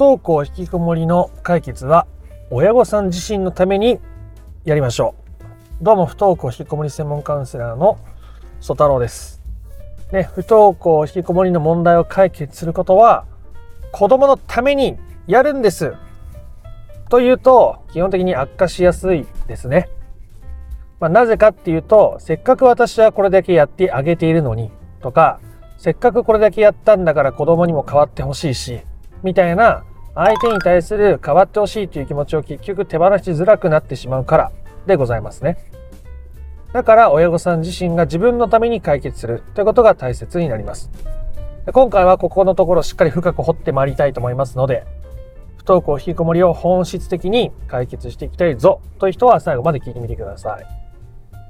登校引きこもりの解決は親御さん自身のためにやりましょう。どうも不登校引きこもり専門カウンセラーの曽太郎です。ね、不登校引きこもりの問題を解決することは子供のためにやるんです。というと基本的に悪化しやすいですね。まあ、なぜかっていうとせっかく私はこれだけやってあげているのにとかせっかくこれだけやったんだから子供にも変わってほしいしみたいな相手に対する変わってほしいという気持ちを結局手放しづらくなってしまうからでございますね。だから親御さん自身が自分のために解決するということが大切になります。今回はここのところしっかり深く掘ってまいりたいと思いますので、不登校引きこもりを本質的に解決していきたいぞという人は最後まで聞いてみてください。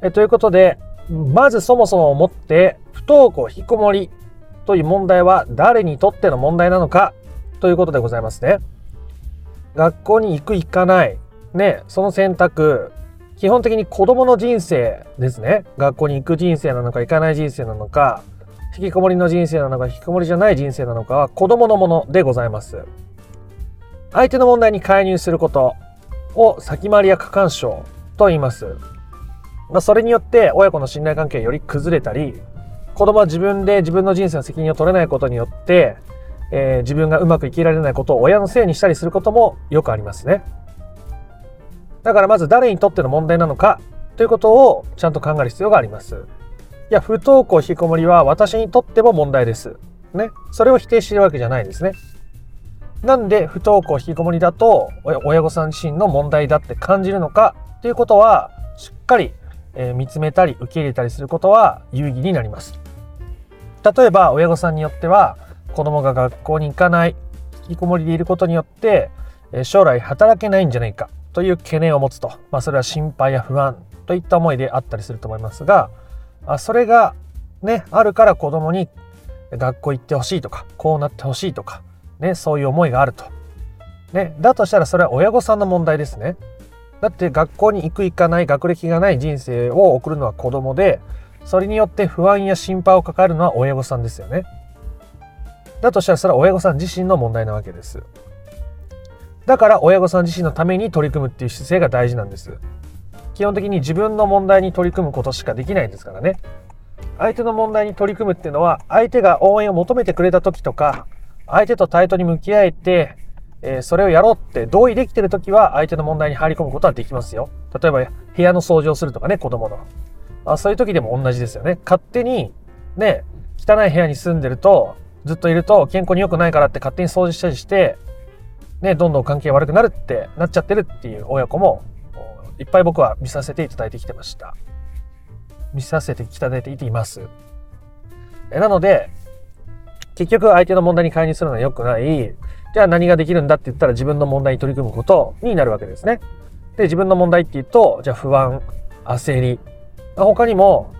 えということで、まずそもそも思って不登校引きこもりという問題は誰にとっての問題なのかということでございますね。学校に行く行かない。ね、その選択。基本的に子供の人生ですね。学校に行く人生なのか行かない人生なのか、引きこもりの人生なのか引きこもりじゃない人生なのかは子供のものでございます。相手の問題に介入することを先回りや過干渉と言います。まあ、それによって親子の信頼関係がより崩れたり、子供は自分で自分の人生の責任を取れないことによって、えー、自分がうまく生きられないことを親のせいにしたりすることもよくありますね。だからまず誰にとっての問題なのかということをちゃんと考える必要があります。いや、不登校引きこもりは私にとっても問題です。ね。それを否定しているわけじゃないですね。なんで不登校引きこもりだと親御さん自身の問題だって感じるのかということはしっかり、えー、見つめたり受け入れたりすることは有意義になります。例えば親御さんによっては子供が学校に行かない引きこもりでいることによって将来働けないんじゃないかという懸念を持つと、まあ、それは心配や不安といった思いであったりすると思いますがあそれがねあるから子供に学校行ってほしいとかこうなってほしいとか、ね、そういう思いがあると、ね、だとしたらそれは親御さんの問題ですね。だって学校に行く行かない学歴がない人生を送るのは子供でそれによって不安や心配を抱えるのは親御さんですよね。だとしたらそれは親御さん自身の問題なわけです。だから親御さん自身のために取り組むっていう姿勢が大事なんです。基本的に自分の問題に取り組むことしかできないですからね。相手の問題に取り組むっていうのは相手が応援を求めてくれた時とか相手と対等に向き合えて、えー、それをやろうって同意できてる時は相手の問題に入り込むことはできますよ。例えば部屋の掃除をするとかね子供の。あそういう時でも同じですよね。勝手にね汚い部屋に住んでるとずっといると健康に良くないからって勝手に掃除したりしてね、どんどん関係悪くなるってなっちゃってるっていう親子もいっぱい僕は見させていただいてきてました。見させていただいています。なので、結局相手の問題に介入するのは良くない。じゃあ何ができるんだって言ったら自分の問題に取り組むことになるわけですね。で、自分の問題っていうと、じゃあ不安、焦り、他にも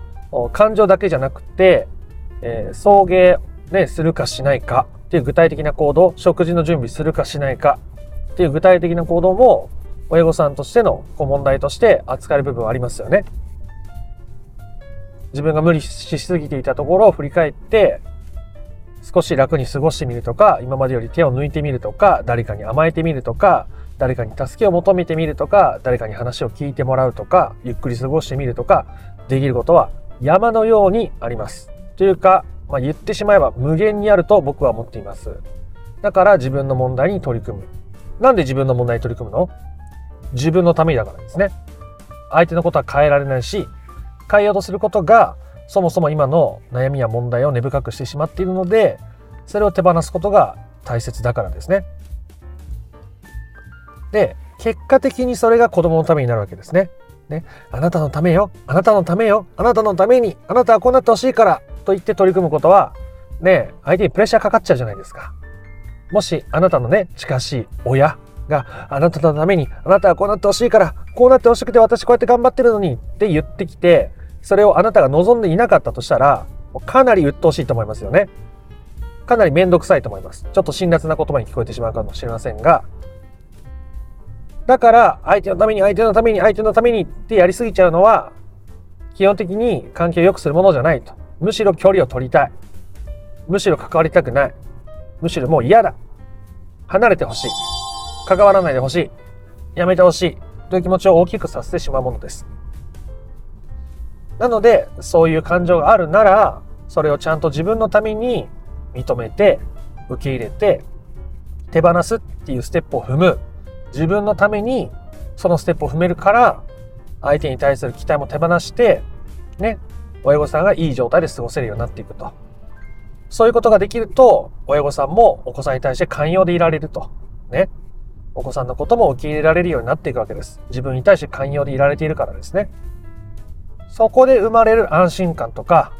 感情だけじゃなくて、えー、送迎、ね、するかしないかっていう具体的な行動、食事の準備するかしないかっていう具体的な行動も親御さんとしてのこう問題として扱える部分はありますよね。自分が無理しすぎていたところを振り返って少し楽に過ごしてみるとか今までより手を抜いてみるとか誰かに甘えてみるとか誰かに助けを求めてみるとか誰かに話を聞いてもらうとかゆっくり過ごしてみるとかできることは山のようにあります。というかまあ、言ってしまえば無限にあると僕は思っています。だから自分の問題に取り組む。なんで自分の問題に取り組むの？自分のためだからですね。相手のことは変えられないし、変えようとすることがそもそも今の悩みや問題を根深くしてしまっているので、それを手放すことが大切だからですね。で、結果的にそれが子供のためになるわけですね。ね、あなたのためよ、あなたのためよ、あなたのために、あなたはこうなってほしいからと言って取り組むことは、ね、相手にプレッシャーかかっちゃうじゃないですか。もし、あなたのね、近しい親があなたのために、あなたはこうなってほしいから、こうなってほしくて私こうやって頑張ってるのにって言ってきて、それをあなたが望んでいなかったとしたら、かなり鬱陶しいと思いますよね。かなり面倒くさいと思います。ちょっと辛辣な言葉に聞こえてしまうかもしれませんが、だから、相手のために、相手のために、相手のためにってやりすぎちゃうのは、基本的に関係を良くするものじゃないと。むしろ距離を取りたい。むしろ関わりたくない。むしろもう嫌だ。離れてほしい。関わらないでほしい。やめてほしい。という気持ちを大きくさせてしまうものです。なので、そういう感情があるなら、それをちゃんと自分のために認めて、受け入れて、手放すっていうステップを踏む。自分のためにそのステップを踏めるから、相手に対する期待も手放して、ね、親御さんがいい状態で過ごせるようになっていくと。そういうことができると、親御さんもお子さんに対して寛容でいられると。ね。お子さんのことも受け入れられるようになっていくわけです。自分に対して寛容でいられているからですね。そこで生まれる安心感とか、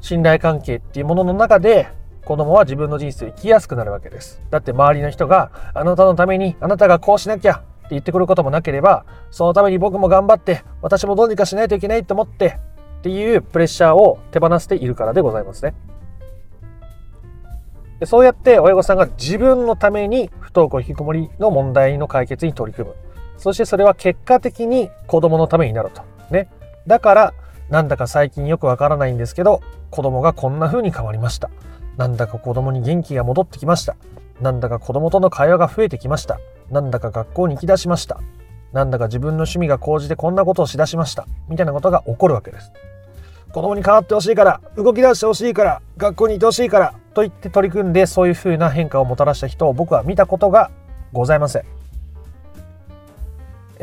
信頼関係っていうものの中で、子供は自分の人生を生きやすくなるわけです。だって周りの人があなたのためにあなたがこうしなきゃ言ってくることもなければ、そのために僕も頑張って私もどうにかしないといけないと思ってっていうプレッシャーを手放しているからでございますね。でそうやって親御さんが自分のために不登校引きこもりの問題の解決に取り組む。そしてそれは結果的に子供のためになると。ね。だから、なんだか最近よくわからないんですけど、子供がこんな風に変わりました。なんだか子供に元気が戻ってきました。なんだか子供との会話が増えてきました。なんだか学校に行き出しました。なんだか自分の趣味が高じてこんなことをしだしました。みたいなことが起こるわけです。子供に変わってほしいから、動き出してほしいから、学校にいてほしいから、と言って取り組んでそういう風な変化をもたらした人を僕は見たことがございません。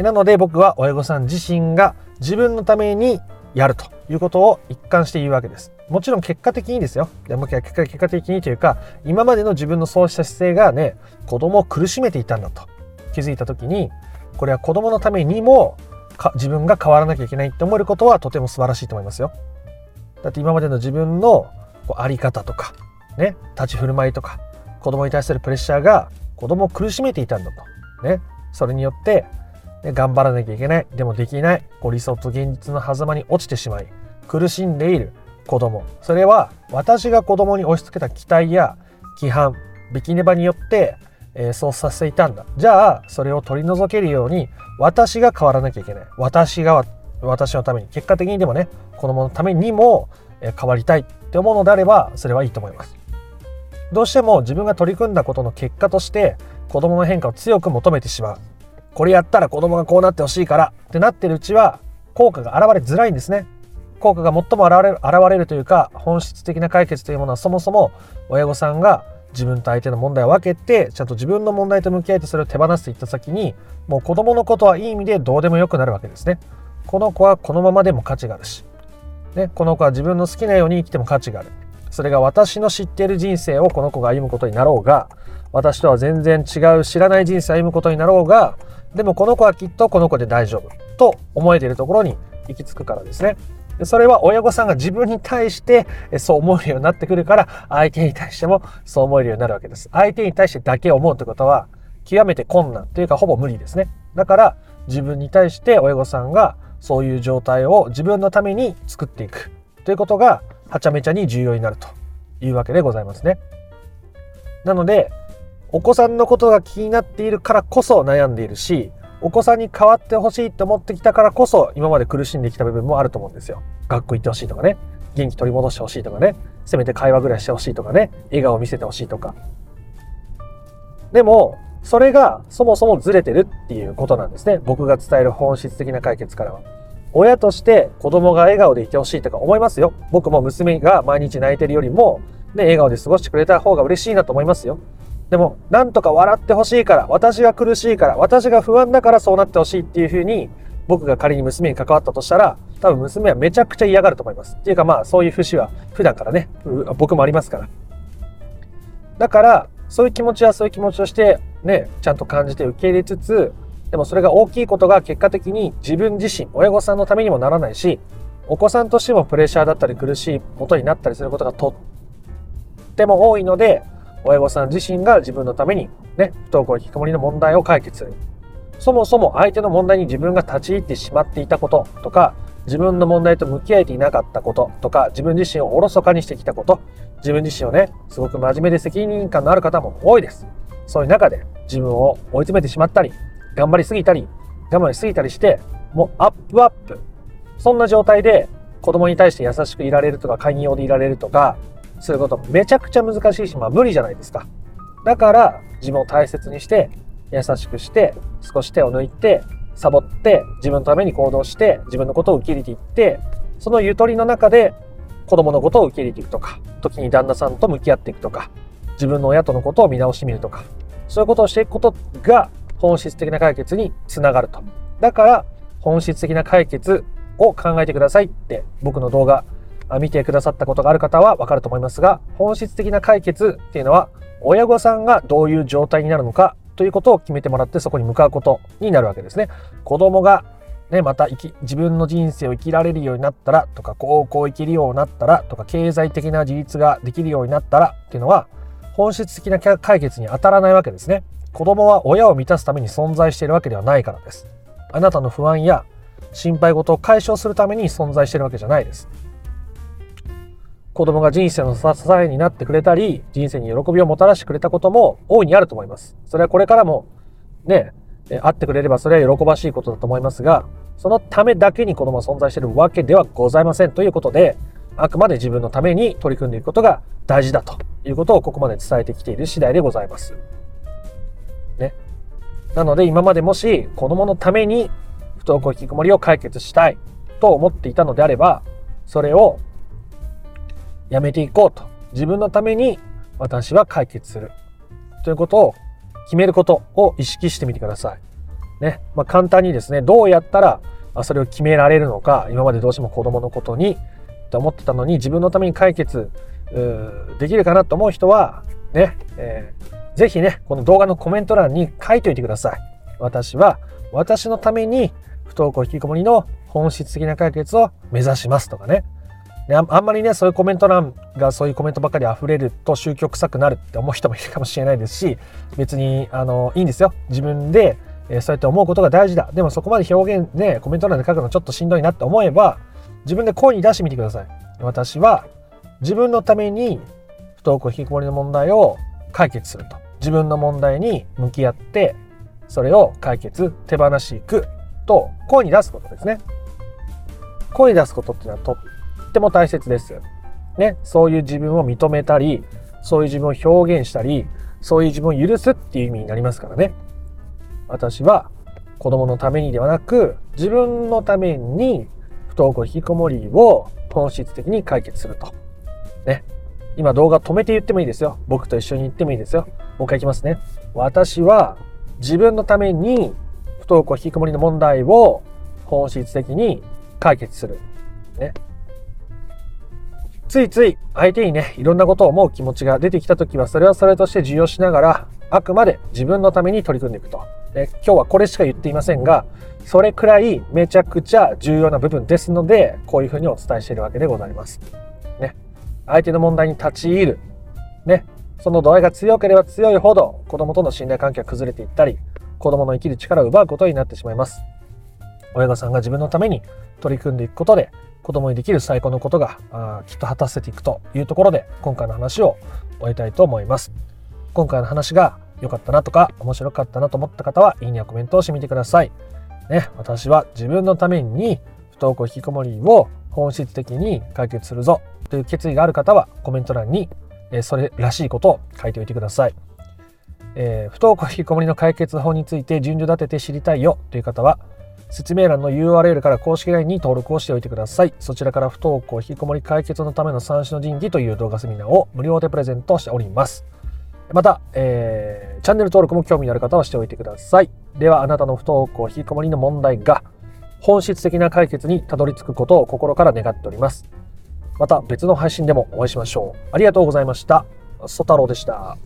なので僕は親御さん自身が自分のためにやるということを一貫して言うわけです。もちろん結果的にですよ。でも結果結果的にというか、今までの自分のそうした姿勢がね、子供を苦しめていたんだと気づいた時に、これは子供のためにも自分が変わらなきゃいけないって思えることはとても素晴らしいと思いますよ。だって今までの自分のこうあり方とか、ね、立ち振る舞いとか、子供に対するプレッシャーが子供を苦しめていたんだと。ね。それによって、ね、頑張らなきゃいけない。でもできない。こう理想と現実の狭間に落ちてしまい、苦しんでいる。子供それは私が子供に押し付けた期待や規範ビキネバによって、えー、そうさせていたんだ。じゃあそれを取り除けるように私が変わらなきゃいけない。私が私のために。結果的にでもね子供のためにも、変わりたいって思うのであればそれはいいと思います。どうしても自分が取り組んだことの結果として子供の変化を強く求めてしまう。これやったら子供がこうなってほしいからってなってるうちは効果が現れづらいんですね。効果が最も現れる現れるというか本質的な解決というものはそもそも親御さんが自分と相手の問題を分けてちゃんと自分の問題と向き合えてそれを手放すといった先にもう子供のことはいい意味でどうでもよくなるわけですね。この子はこのままでも価値があるし、ね、この子は自分の好きなように生きても価値がある。それが私の知っている人生をこの子が歩むことになろうが私とは全然違う知らない人生を歩むことになろうがでもこの子はきっとこの子で大丈夫と思えているところに行き着くからですね。それは親御さんが自分に対してそう思えるようになってくるから、相手に対してもそう思えるようになるわけです。相手に対してだけ思うということは、極めて困難というかほぼ無理ですね。だから自分に対して親御さんがそういう状態を自分のために作っていくということがはちゃめちゃに重要になるというわけでございますね。なのでお子さんのことが気になっているからこそ悩んでいるしお子さんに変わってほしいと思ってきたからこそ今まで苦しんできた部分もあると思うんですよ。学校行ってほしいとかね、元気取り戻してほしいとかね、せめて会話ぐらいしてほしいとかね、笑顔を見せてほしいとか。でも、それがそもそもずれてるっていうことなんですね。僕が伝える本質的な解決からは。親として子供が笑顔でいてほしいとか思いますよ。僕も娘が毎日泣いてるよりも、ね、笑顔で過ごしてくれた方が嬉しいなと思いますよ。でも、なんとか笑ってほしいから、私が苦しいから、私が不安だからそうなってほしいっていうふうに、僕が仮に娘に関わったとしたら、多分娘はめちゃくちゃ嫌がると思います。っていうかまあ、そういう節は普段からね、僕もありますから。だから、そういう気持ちはそういう気持ちとして、ね、ちゃんと感じて受け入れつつ、でもそれが大きいことが結果的に自分自身、親御さんのためにもならないし、お子さんとしてもプレッシャーだったり苦しいことになったりすることがとっても多いので、親御さん自身が自分のためにね、不登校引きこもりの問題を解決する。そもそも相手の問題に自分が立ち入ってしまっていたこととか、自分の問題と向き合えていなかったこととか、自分自身をおろそかにしてきたこと、自分自身をね、すごく真面目で責任感のある方も多いです。そういう中で自分を追い詰めてしまったり、頑張りすぎたり、我慢しすぎたりして、もうアップアップ。そんな状態で子供に対して優しくいられるとか、寛容でいられるとか、そういうことめちゃくちゃ難しいし、まあ無理じゃないですか。だから自分を大切にして優しくして少し手を抜いてサボって自分のために行動して自分のことを受け入れていってそのゆとりの中で子供のことを受け入れていくとか時に旦那さんと向き合っていくとか自分の親とのことを見直してみるとかそういうことをしていくことが本質的な解決につながるとだから本質的な解決を考えてくださいって僕の動画見てくださったことがある方はわかると思いますが本質的な解決っていうのは親御さんがどういう状態になるのかということを決めてもらってそこに向かうことになるわけですね。子供がね、また生き自分の人生を生きられるようになったらとか高校行けるようになったらとか経済的な自立ができるようになったらっていうのは本質的な解決に当たらないわけですね。子供は親を満たすために存在しているわけではないからです。あなたの不安や心配事を解消するために存在しているわけじゃないです。子供が人生の支えになってくれたり、人生に喜びをもたらしてくれたことも大いにあると思います。それはこれからもね、会ってくれればそれは喜ばしいことだと思いますが、そのためだけに子供は存在しているわけではございませんということで、あくまで自分のために取り組んでいくことが大事だということをここまで伝えてきている次第でございます。ね。なので今までもし子供のために不登校引きこもりを解決したいと思っていたのであれば、それをやめていこうと。自分のために私は解決する。ということを決めることを意識してみてください。ね。まあ、簡単にですね、どうやったらそれを決められるのか、今までどうしても子供のことにと思ってたのに自分のために解決できるかなと思う人は、ね、えー、ぜひね、この動画のコメント欄に書いておいてください。私は私のために不登校引きこもりの本質的な解決を目指しますとかね。ね、あんまりねそういうコメント欄がそういうコメントばかり溢れると宗教臭くなるって思う人もいるかもしれないですし別にあのいいんですよ。自分で、えー、そうやって思うことが大事だ。でもそこまで表現ねコメント欄で書くのちょっとしんどいなって思えば自分で声に出してみてください。私は自分のために不登校引きこもりの問題を解決すると。自分の問題に向き合ってそれを解決手放していくと声に出すことですね。声に出すことっていうのはとっても大切です。ね、そういう自分を認めたり、そういう自分を表現したり、そういう自分を許すっていう意味になりますからね。私は子供のためにではなく、自分のために不登校引きこもりを本質的に解決すると。ね。今動画止めて言ってもいいですよ。僕と一緒に言ってもいいですよ。もう一回いきますね。私は自分のために不登校引きこもりの問題を本質的に解決する。ね。ついつい相手にね、いろんなことを思う気持ちが出てきた時は、それはそれとして受容しながら、あくまで自分のために取り組んでいくと。で今日はこれしか言っていませんが、それくらいめちゃくちゃ重要な部分ですので、こういうふうにお伝えしているわけでございます。ね。相手の問題に立ち入る。ね。その度合いが強ければ強いほど、子供との信頼関係が崩れていったり、子供の生きる力を奪うことになってしまいます。親御さんが自分のために取り組んでいくことで、子供にできる最高のことがあきっと果たせていくというところで今回の話を終えたいと思います。今回の話が良かったなとか面白かったなと思った方はいいねやコメントをしてみてください。ね、私は自分のために不登校引きこもりを本質的に解決するぞという決意がある方はコメント欄にそれらしいことを書いておいてください。えー、不登校引きこもりの解決法について順序立てて知りたいよという方は説明欄の URL から公式 LINE に登録をしておいてください。そちらから不登校引きこもり解決のための三種の神器という動画セミナーを無料でプレゼントしております。また、えー、チャンネル登録も興味のある方はしておいてください。では、あなたの不登校引きこもりの問題が本質的な解決にたどり着くことを心から願っております。また別の配信でもお会いしましょう。ありがとうございました。ソ太郎でした。